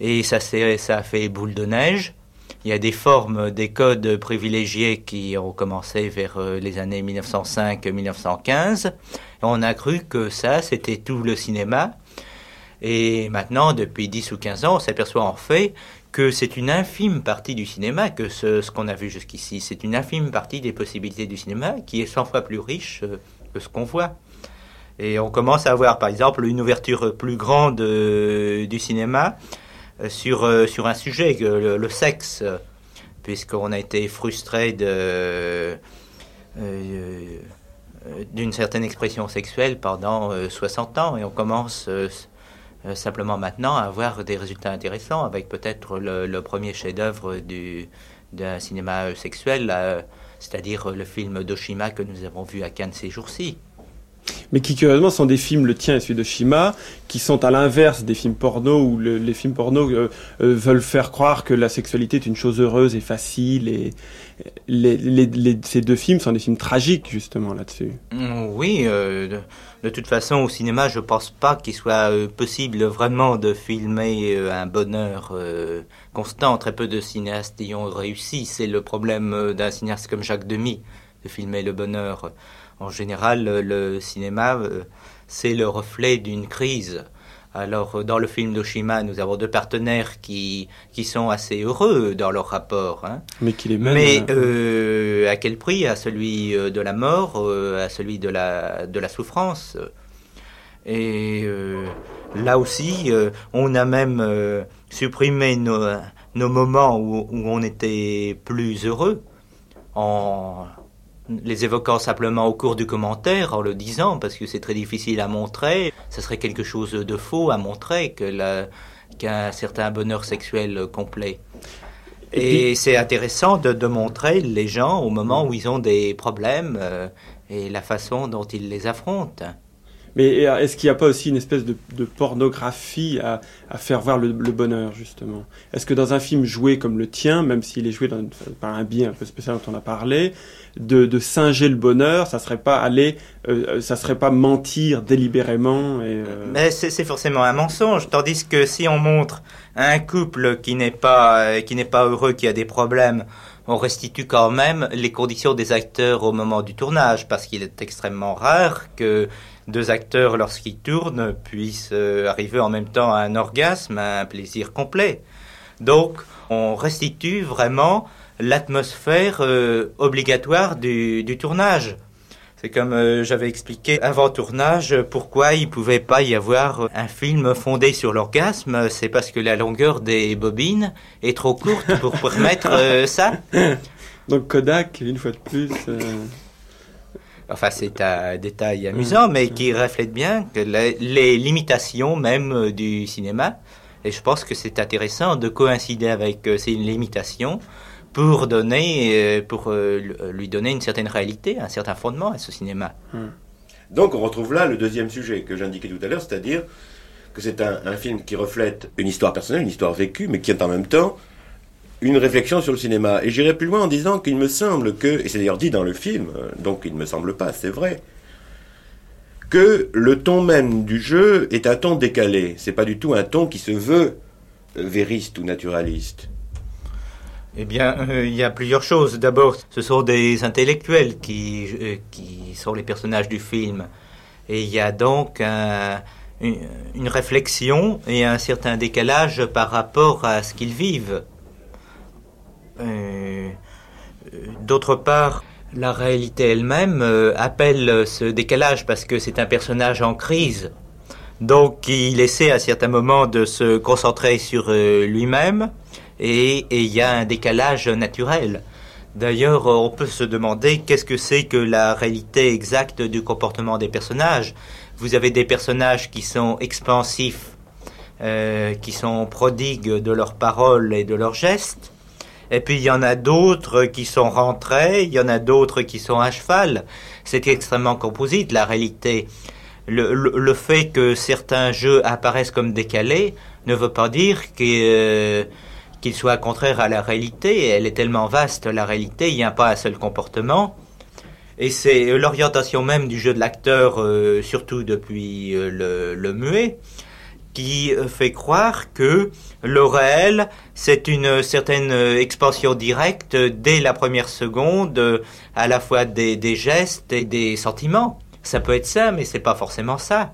et ça ça a fait boule de neige. Il y a des formes, des codes privilégiés qui ont commencé vers euh, les années 1905-1915. On a cru que ça, c'était tout le cinéma. Et maintenant, depuis 10 ou 15 ans, on s'aperçoit en fait que c'est une infime partie du cinéma, que ce, qu'on a vu jusqu'ici, c'est une infime partie des possibilités du cinéma qui est 100 fois plus riche euh, que ce qu'on voit. Et on commence à avoir, par exemple, une ouverture plus grande euh, du cinéma sur, euh, sur un sujet, le, le sexe, euh, puisqu'on a été frustré euh, euh, d'une certaine expression sexuelle pendant euh, 60 ans, et on commence euh, euh, simplement maintenant à avoir des résultats intéressants, avec peut-être le, premier chef-d'œuvre du, d'un cinéma euh, sexuel, euh, c'est-à-dire euh, le film d'Oshima que nous avons vu à Cannes ces jours-ci. Mais qui curieusement sont des films, le tien et celui de Shima, qui sont à l'inverse des films porno où le- les films porno euh, euh, veulent faire croire que la sexualité est une chose heureuse et facile. Et ces deux films sont des films tragiques justement là-dessus. Mm, Oui, euh, de, toute façon, au cinéma, je pense pas qu'il soit possible vraiment de filmer un bonheur constant. Très peu de cinéastes y ont réussi. C'est le problème d'un cinéaste comme Jacques Demy, de filmer le bonheur. En général, le, le cinéma, euh, c'est le reflet d'une crise. Alors, euh, dans le film d'Oshima, nous avons deux partenaires qui, qui sont assez heureux dans leur rapport. Hein. Mais qu'il est même. Mais euh, euh, à quel prix? À celui de la mort, à celui de la, de la souffrance. Et euh, là aussi, euh, on a même supprimé nos, nos moments où, où on était plus heureux en les évoquant simplement au cours du commentaire, en le disant, parce que c'est très difficile à montrer. Ce serait quelque chose de faux à montrer que qu'un certain bonheur sexuel complet. Et c'est intéressant de, de montrer les gens au moment où ils ont des problèmes euh, et la façon dont ils les affrontent. Mais euh, est-ce qu'il n'y a pas aussi une espèce de, de pornographie à, à faire voir le, le bonheur, justement? Est-ce que dans un film joué comme le tien, même s'il est joué dans, par un biais un peu spécial dont on a parlé, de, singer le bonheur, ça serait pas aller, euh, ça serait pas mentir délibérément euh, Mais c'est forcément un mensonge, tandis que si on montre un couple qui n'est pas euh, qui n'est pas heureux, qui a des problèmes, on restitue quand même les conditions des acteurs au moment du tournage, parce qu'il est extrêmement rare que deux acteurs, lorsqu'ils tournent, puissent euh, arriver en même temps à un orgasme, à un plaisir complet. Donc, on restitue vraiment l'atmosphère euh, obligatoire du, du tournage. C'est comme euh, j'avais expliqué avant tournage euh, pourquoi il pouvait pas y avoir un film fondé sur l'orgasme. C'est parce que la longueur des bobines est trop courte pour permettre euh, ça. donc Kodak, une fois de plus. euh, Enfin, c'est un détail amusant, mais qui reflète bien que les limitations même du cinéma Et je pense que c'est intéressant de coïncider avec ces limitations pour donner, euh, pour lui donner une certaine réalité, un certain fondement à ce cinéma. Hmm. Donc on retrouve là le deuxième sujet que j'indiquais tout à l'heure, c'est-à-dire que c'est un, un, film qui reflète une histoire personnelle, une histoire vécue, mais qui est en même temps une réflexion sur le cinéma. Et j'irai plus loin en disant qu'il me semble que, et c'est d'ailleurs dit dans le film, donc il ne me semble pas, c'est vrai, que le ton même du jeu est un ton décalé. C'est pas du tout un ton qui se veut vériste ou naturaliste. Eh bien, euh, il y a plusieurs choses. D'abord, ce sont des intellectuels qui, euh, qui sont les personnages du film. Et il y a donc une, réflexion et un certain décalage par rapport à ce qu'ils vivent. Euh, d'autre part, la réalité elle-même appelle ce décalage parce que c'est un personnage en crise. Donc il essaie à certains moments de se concentrer sur lui-même et il y a un décalage naturel. D'ailleurs, on peut se demander qu'est-ce que c'est que la réalité exacte du comportement des personnages. Vous avez des personnages qui sont expansifs, euh, qui sont prodigues de leurs paroles et de leurs gestes, et puis il y en a d'autres qui sont rentrés, il y en a d'autres qui sont à cheval. C'est extrêmement composite la réalité. Le, fait que certains jeux apparaissent comme décalés ne veut pas dire qu'ils euh, soient contraires à la réalité. Elle est tellement vaste, la réalité, il n'y a pas un seul comportement. Et c'est l'orientation même du jeu de l'acteur, euh, surtout depuis euh, le, muet, qui fait croire que le réel, c'est une certaine expansion directe dès la première seconde, à la fois des, gestes et des sentiments. Ça peut être ça, mais c'est pas forcément ça.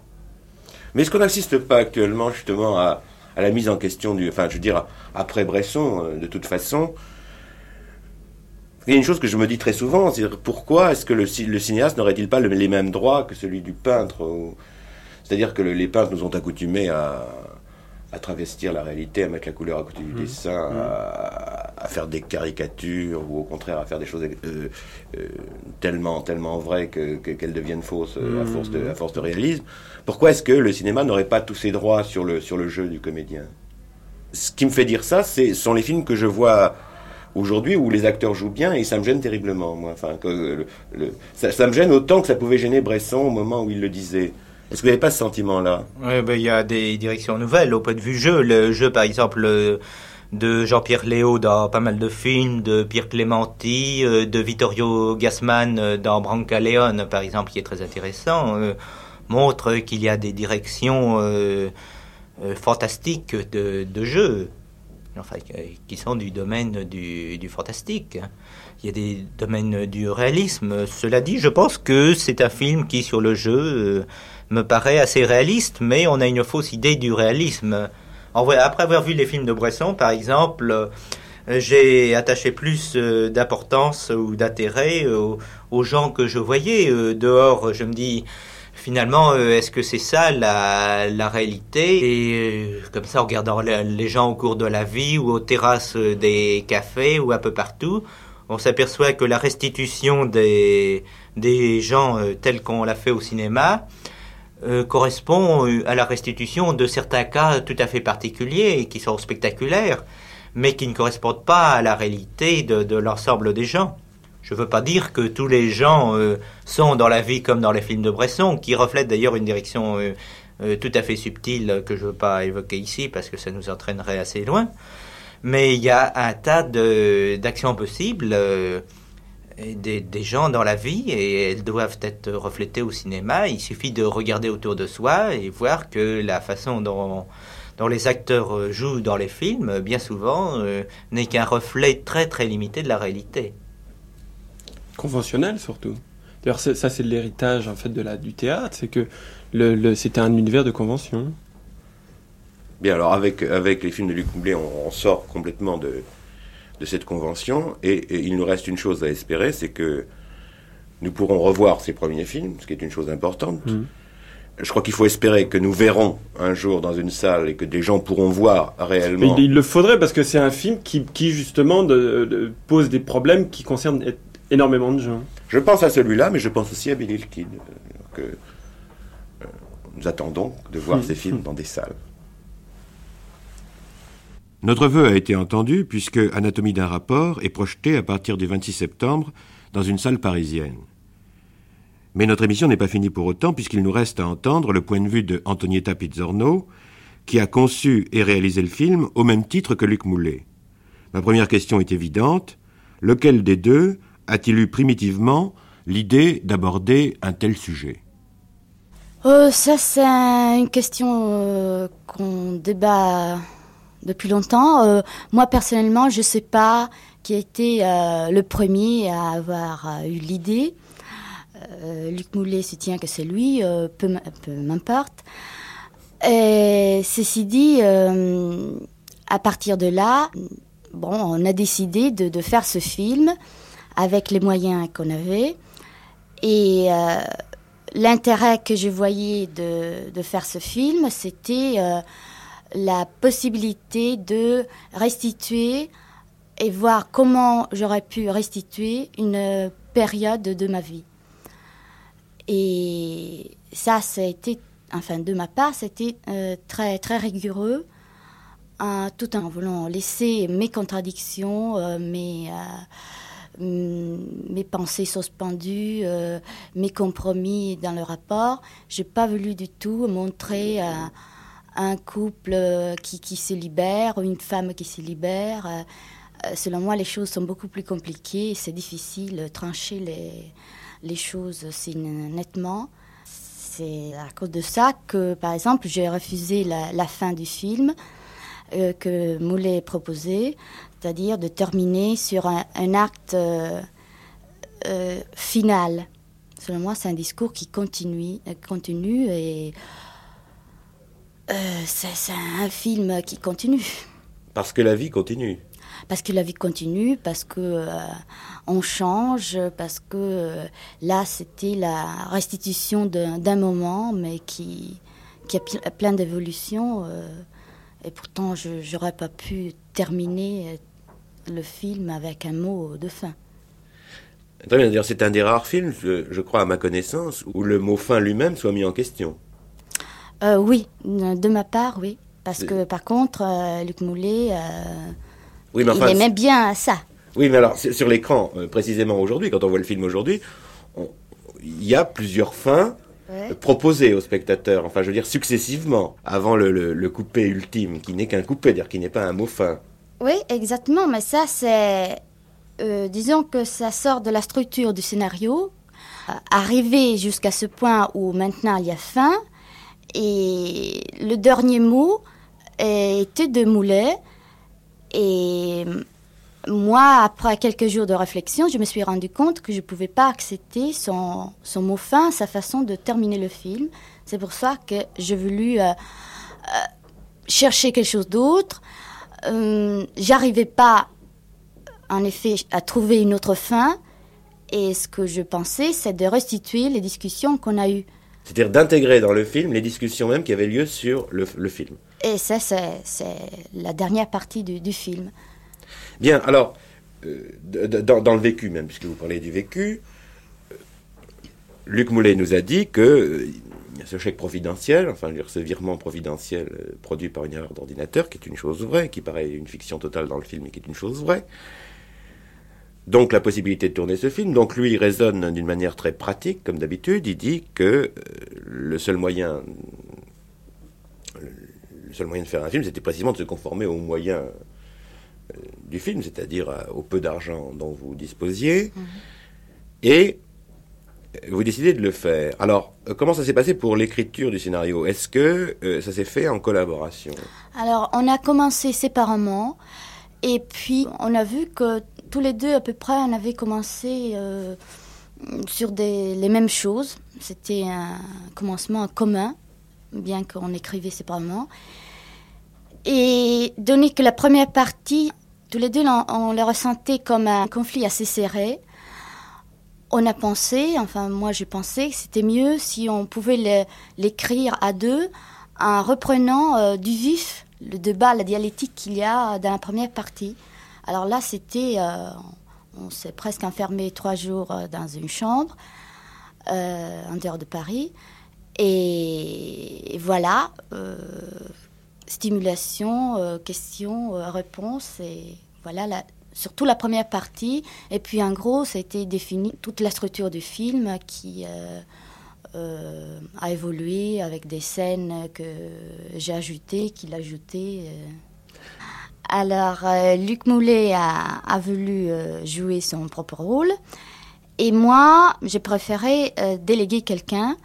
Mais est-ce qu'on n'assiste pas actuellement justement à, la mise en question du, enfin, je veux dire, après Bresson, euh, de toute façon, il y a une chose que je me dis très souvent, c'est pourquoi est-ce que le, cinéaste n'aurait-il pas les mêmes droits que celui du peintre C'est-à-dire que les peintres nous ont accoutumés à, à travestir la réalité, à mettre la couleur à côté du mmh. dessin, mmh. À, faire des caricatures ou au contraire à faire des choses euh, euh, tellement tellement vraies qu'elles deviennent fausses euh, à mmh. force de à force de réalisme. Pourquoi est-ce que le cinéma n'aurait pas tous ses droits sur le sur le jeu du comédien? Ce qui me fait dire ça, ce sont les films que je vois aujourd'hui où les acteurs jouent bien et ça me gêne terriblement. Moi, enfin, que le, ça, ça me gêne autant que ça pouvait gêner Bresson au moment où il le disait. Est-ce que vous n'avez pas ce sentiment-là? Ben, il y a des directions nouvelles au point de vue jeu. Le jeu, par exemple, euh, de Jean-Pierre Léo dans pas mal de films, de Pierre Clémenti, euh, de Vittorio Gassman euh, dans Brancaleone, par exemple, qui est très intéressant, montre qu'il y a des directions fantastiques de, de jeu. Enfin, qui sont du domaine du, du fantastique. Il y a des domaines du réalisme. Cela dit, je pense que c'est un film qui, sur le jeu, me paraît assez réaliste, mais on a une fausse idée du réalisme. après avoir vu les films de Bresson, par exemple, euh, j'ai attaché plus euh, d'importance ou d'intérêt aux, gens que je voyais euh, dehors. Je me dis, finalement, est-ce que c'est ça la, réalité? Et comme ça, en regardant les gens au cours de la vie ou aux terrasses des cafés ou un peu partout, on s'aperçoit que la restitution des, des gens tels qu'on l'a fait au cinéma, euh, correspond euh, à la restitution de certains cas tout à fait particuliers qui sont spectaculaires, mais qui ne correspondent pas à la réalité de, l'ensemble des gens. Je ne veux pas dire que tous les gens euh, sont dans la vie comme dans les films de Bresson, qui reflètent d'ailleurs une direction tout à fait subtile que je ne veux pas évoquer ici parce que ça nous entraînerait assez loin. Mais il y a un tas d'actions possibles des, des, gens dans la vie et elles doivent être reflétées au cinéma. Il suffit de regarder autour de soi et voir que la façon dont, dont les acteurs euh, jouent dans les films, bien souvent, euh, n'est qu'un reflet très très limité de la réalité. Conventionnel surtout. D'ailleurs, ça c'est l'héritage en fait de la, du théâtre, c'est que le, c'était un univers de convention. Bien, alors avec, avec les films de Luc Moulet, on sort complètement de, de cette convention. Et, il nous reste une chose à espérer, c'est que nous pourrons revoir ces premiers films, ce qui est une chose importante. Mm. Je crois qu'il faut espérer que nous verrons un jour dans une salle et que des gens pourront voir réellement. il, le faudrait parce que c'est un film qui, qui justement de, pose des problèmes qui concernent énormément de gens. Je pense à celui-là, mais je pense aussi à Billy the Kid, euh, que euh, nous attendons de voir mm. ces films dans des salles. Notre vœu a été entendu puisque Anatomie d'un rapport est projeté à partir du 26 septembre dans une salle parisienne. Mais notre émission n'est pas finie pour autant puisqu'il nous reste à entendre le point de vue de Antonietta Pizzorno, qui a conçu et réalisé le film au même titre que Luc Moulet. Ma première question est évidente. Lequel des deux a-t-il eu primitivement l'idée d'aborder un tel sujet? Euh, Ça, c'est une question euh, qu'on débat depuis longtemps. Euh, moi, personnellement, je ne sais pas qui a été le premier à avoir eu l'idée. Luc Moulet soutient que c'est lui, peu, m'importe. Et ceci dit, à partir de là, bon, on a décidé de, faire ce film avec les moyens qu'on avait. Et euh, l'intérêt que je voyais de, faire ce film, c'était euh, la possibilité de restituer et voir comment j'aurais pu restituer une période de ma vie. Et ça, été, enfin de ma part, c'était euh, très, très rigoureux tout en voulant laisser mes contradictions, euh, mes, euh, mm, mes pensées suspendues, mes compromis dans le rapport. J'ai pas voulu du tout montrer un couple qui, qui, se libère une femme qui se libère. selon moi, les choses sont beaucoup plus compliquées. C'est difficile de trancher les, les choses nettement. C'est à cause de ça que, par exemple, j'ai refusé la, fin du film euh, que Moulet proposait, c'est-à-dire de terminer sur un, acte euh, euh, final. Selon moi, c'est un discours qui continue, continue et c'est un film qui continue. Parce que la vie continue. Parce que la vie continue, parce que on change, parce que là c'était la restitution d'un moment, mais qui, qui a plein d'évolutions. Et pourtant, je n'aurais pas pu terminer euh, le film avec un mot de fin. Très bien, c'est un des rares films, je, crois à ma connaissance, où le mot fin lui-même soit mis en question. Euh, oui, de ma part, oui. Parce que par contre, euh, Luc Moulet, oui, il aimait bien ça. Oui, mais alors, sur l'écran, précisément aujourd'hui, quand on voit le film aujourd'hui, il y a plusieurs fins proposé au spectateur, enfin je veux dire successivement, avant le, le, coupé ultime, qui n'est qu'un coupé, dire qui n'est pas un mot fin. Oui, exactement, mais ça c'est, euh, disons que ça sort de la structure du scénario, euh, arrivé jusqu'à ce point où maintenant il y a fin, et le dernier mot était de Moulet, et moi, après quelques jours de réflexion, je me suis rendu compte que je ne pouvais pas accepter son, son mot fin, sa façon de terminer le film. C'est pour ça que j'ai voulu euh, euh, chercher quelque chose d'autre. Euh, J'arrivais pas, en effet, à trouver une autre fin. Et ce que je pensais, c'est de restituer les discussions qu'on a eues. C'est-à-dire d'intégrer dans le film les discussions même qui avaient lieu sur le, le film. Et ça, c'est la dernière partie du, du film. Bien, alors, euh, dans, le vécu même, puisque vous parlez du vécu, euh, Luc Moulet nous a dit que euh, ce chèque providentiel, enfin ce virement providentiel produit par une erreur d'ordinateur, qui est une chose vraie, qui paraît une fiction totale dans le film, mais qui est une chose vraie. Donc la possibilité de tourner ce film. Donc lui, il raisonne d'une manière très pratique, comme d'habitude. Il dit que le seul moyen, le seul moyen de faire un film, c'était précisément de se conformer aux moyens euh, du film, c'est-à-dire euh, au peu d'argent dont vous disposiez, mhm. et vous décidez de le faire. Alors, euh, comment ça s'est passé pour l'écriture du scénario? Est-ce que ça s'est fait en collaboration? Alors, on a commencé séparément, et puis on a vu que tous les deux, à peu près, on avait commencé sur des, les mêmes choses. C'était un commencement commun, bien qu'on écrivait séparément. Et donné que la première partie, tous les deux, on, le ressentait comme un conflit assez serré, on a pensé, enfin moi j'ai pensé que c'était mieux si on pouvait l'écrire à deux en reprenant euh, du vif le débat, la dialectique qu'il y a dans la première partie. Alors là, c'était, euh, on s'est presque enfermé trois jours euh, dans une chambre en dehors de Paris. Et, voilà, stimulation, euh, questions, euh, réponses. Et voilà, surtout la première partie. Et puis en gros, ça a été défini toute la structure du film qui a évolué avec des scènes que j'ai ajoutées, qu'il a ajoutées. Alors, Luc Moulet a, voulu jouer son propre rôle. Et moi, j'ai préféré déléguer quelqu'un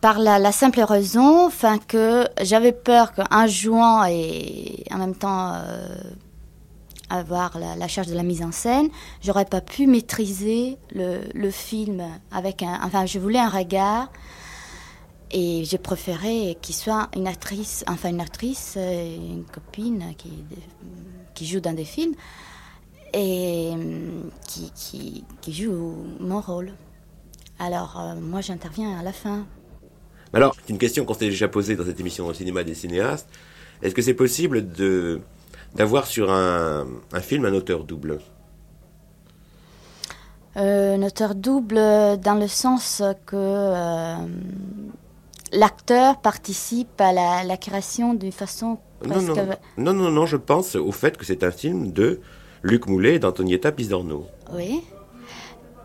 par la, simple raison que j'avais peur qu'en jouant et en même temps euh, avoir la, charge de la mise en scène, j'aurais pas pu maîtriser le, film avec un. Enfin, je voulais un regard et j'ai préféré qu'il soit une actrice, enfin une actrice, euh, une copine qui, qui joue dans des films et qui, qui, qui joue mon rôle. Alors, euh, moi, j'interviens à la fin alors, c'est une question qu'on s'est déjà posée dans cette émission au cinéma des cinéastes. Est-ce que c'est possible de d'avoir sur un, un, film un auteur double? Euh, Un auteur double dans le sens que euh, l'acteur participe à la, création d'une façon non non, non, non, non, je pense au fait que c'est un film de Luc Moulet et d'Antonietta Pisorno. Oui.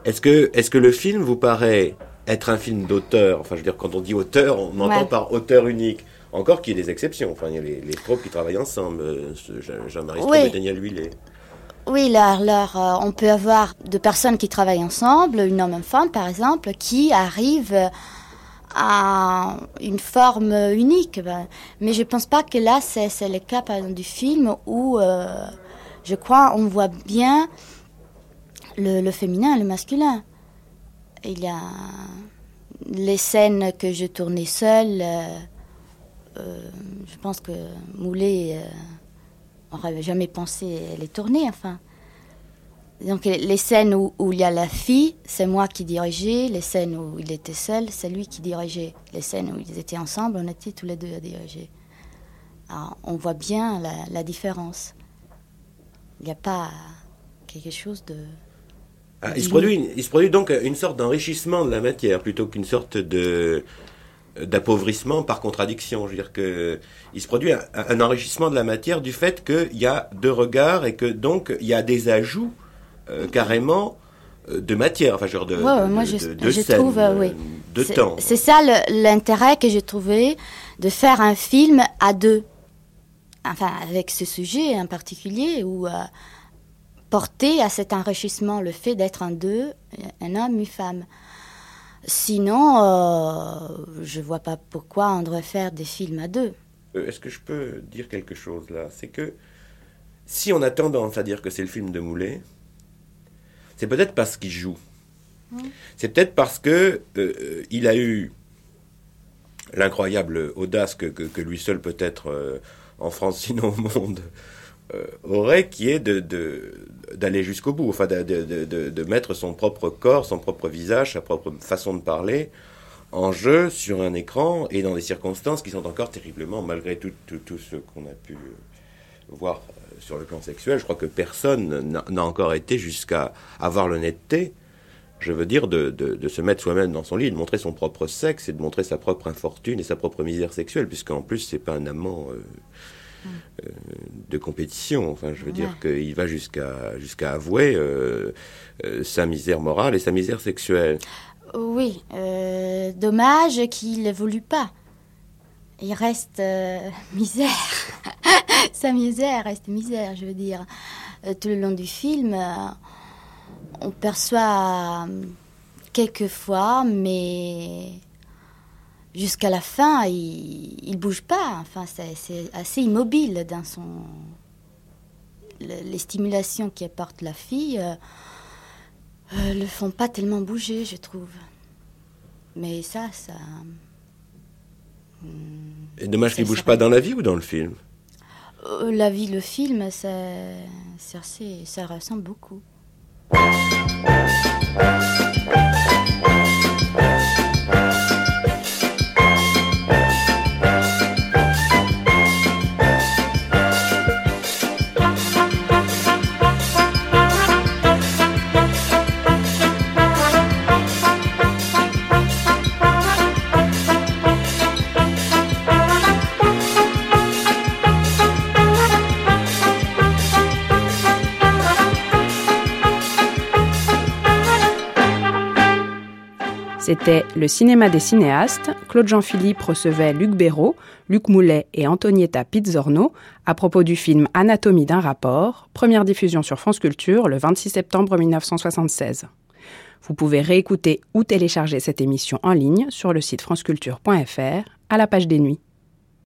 Est-ce que, est que le film vous paraît être un film d'auteur, enfin je veux dire quand on dit auteur, on entend par auteur unique. Encore qu'il y ait des exceptions. Enfin, il y a les, les troupes qui travaillent ensemble, euh, Jean-Marie oui. et Daniel Huillet. Oui, là, là euh, on peut avoir deux personnes qui travaillent ensemble, une homme et une femme par exemple, qui arrivent à une forme unique. Ben, mais je ne pense pas que là, c'est le cas du film où, euh, je crois, on voit bien le, féminin le masculin il y a les scènes que je tournais seule. Euh, euh, je pense que Moulet n'aurait jamais pensé les tourner. Enfin, donc les scènes où, il y a la fille, c'est moi qui dirigeais. Les scènes où il était seul, c'est lui qui dirigeait. Les scènes où ils étaient ensemble, on était tous les deux à diriger. Alors, on voit bien la, la différence. Il n'y a pas quelque chose de ah, il, se produit il se produit donc une sorte d'enrichissement de la matière plutôt qu'une sorte de d'appauvrissement par contradiction. Je veux dire que il se produit un, enrichissement de la matière du fait qu'il y a deux regards et que donc il y a des ajouts euh, carrément euh, de matière, enfin genre de, moi je, trouve, euh, oui. de temps. C'est ça l'intérêt que j'ai trouvé de faire un film à deux, enfin avec ce sujet en particulier où porter à cet enrichissement le fait d'être un deux, un homme, une femme. Sinon, euh, je vois pas pourquoi on devrait faire des films à deux. Est-ce que je peux dire quelque chose là? C'est que si on a tendance à dire que c'est le film de Moulet, c'est peut-être parce qu'il joue. C'est peut-être parce que euh, il a eu l'incroyable audace que, que, lui seul peut-être euh, en France, sinon au monde, aurait, qui est de, d'aller jusqu'au bout, enfin de, de, de, de, mettre son propre corps, son propre visage, sa propre façon de parler en jeu sur un écran et dans des circonstances qui sont encore terriblement, malgré tout, tout, tout ce qu'on a pu voir euh, sur le plan sexuel, je crois que personne n'a encore été jusqu'à avoir l'honnêteté, je veux dire, de, de, se mettre soi-même dans son lit, de montrer son propre sexe et de montrer sa propre infortune et sa propre misère sexuelle, puisqu'en plus, c'est pas un amant. Euh, euh, de compétition. Enfin, je veux dire qu'il va jusqu'à jusqu'à avouer euh, euh, sa misère morale et sa misère sexuelle. Oui, dommage qu'il n'évolue pas. Il reste misère. sa misère reste misère, je veux dire. tout le long du film, on perçoit quelquefois, mais jusqu'à la fin, il, il bouge pas. Enfin, c'est assez immobile dans son. les stimulations qui apporte la fille euh, euh, le font pas tellement bouger, je trouve. Mais ça, ça. Et dommage qu'il bouge pas dans la vie ou dans le film? euh, La vie, le film, ça, ça ressemble beaucoup. C'était le cinéma des cinéastes. Claude Jean-Philippe recevait Luc Béraud, Luc Moulet et Antonietta Pizzorno à propos du film Anatomie d'un rapport, première diffusion sur France Culture le 26 septembre 1976. Vous pouvez réécouter ou télécharger cette émission en ligne sur le site franceculture.fr à la page des nuits.